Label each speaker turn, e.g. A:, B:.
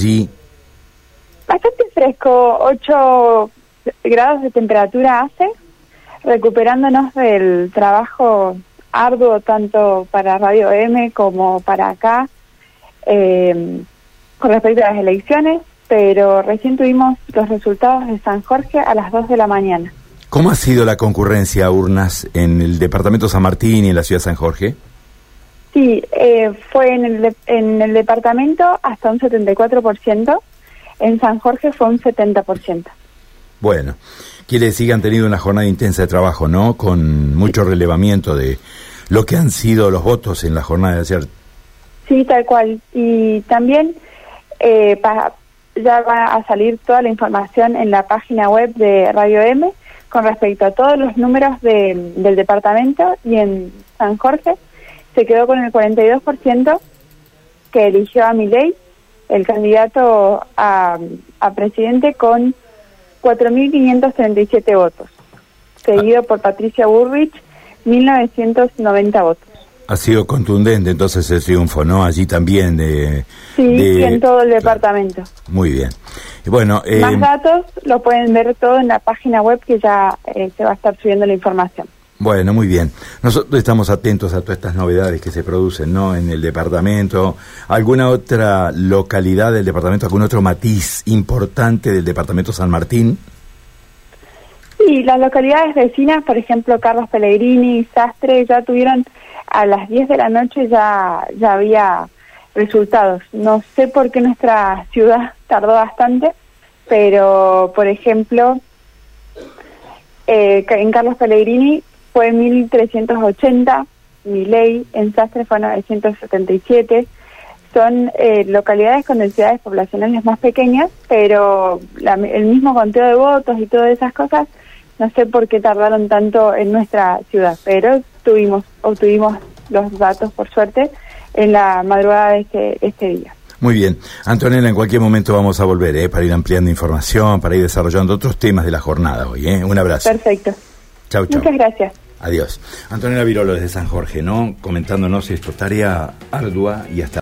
A: Sí.
B: Bastante fresco, 8 grados de temperatura hace, recuperándonos del trabajo arduo tanto para Radio M como para acá eh, con respecto a las elecciones, pero recién tuvimos los resultados de San Jorge a las 2 de la mañana.
A: ¿Cómo ha sido la concurrencia a urnas en el departamento San Martín y en la ciudad de San Jorge?
B: Sí, eh, fue en el, en el departamento hasta un 74%, en San Jorge fue un 70%.
A: Bueno, quiere decir que han tenido una jornada intensa de trabajo, ¿no? Con mucho relevamiento de lo que han sido los votos en la jornada de ayer.
B: Sí, tal cual. Y también eh, ya va a salir toda la información en la página web de Radio M con respecto a todos los números de, del departamento y en San Jorge se quedó con el 42% que eligió a Milei, el candidato a, a presidente, con 4.537 votos, seguido por Patricia Burrich, 1.990 votos.
A: Ha sido contundente entonces el triunfo, ¿no? Allí también de...
B: Sí, en todo el departamento.
A: Muy bien. Bueno,
B: Más eh, datos lo pueden ver todo en la página web que ya eh, se va a estar subiendo la información.
A: Bueno, muy bien. Nosotros estamos atentos a todas estas novedades que se producen, ¿no? En el departamento. ¿Alguna otra localidad del departamento, algún otro matiz importante del departamento San Martín?
B: Sí, las localidades vecinas, por ejemplo, Carlos Pellegrini, Sastre, ya tuvieron a las 10 de la noche ya, ya había resultados. No sé por qué nuestra ciudad tardó bastante, pero, por ejemplo, eh, en Carlos Pellegrini fue 1380, ley en Sastre fue 977. Son eh, localidades con densidades poblacionales más pequeñas, pero el mismo conteo de votos y todas esas cosas, no sé por qué tardaron tanto en nuestra ciudad, pero tuvimos, obtuvimos los datos, por suerte, en la madrugada de este, este día.
A: Muy bien. Antonella, en cualquier momento vamos a volver ¿eh? para ir ampliando información, para ir desarrollando otros temas de la jornada hoy. ¿eh? Un abrazo.
B: Perfecto.
A: Chau, chau.
B: Muchas gracias.
A: Adiós. Antonella Virolo desde San Jorge, ¿no? Comentándonos esto, tarea ardua y hasta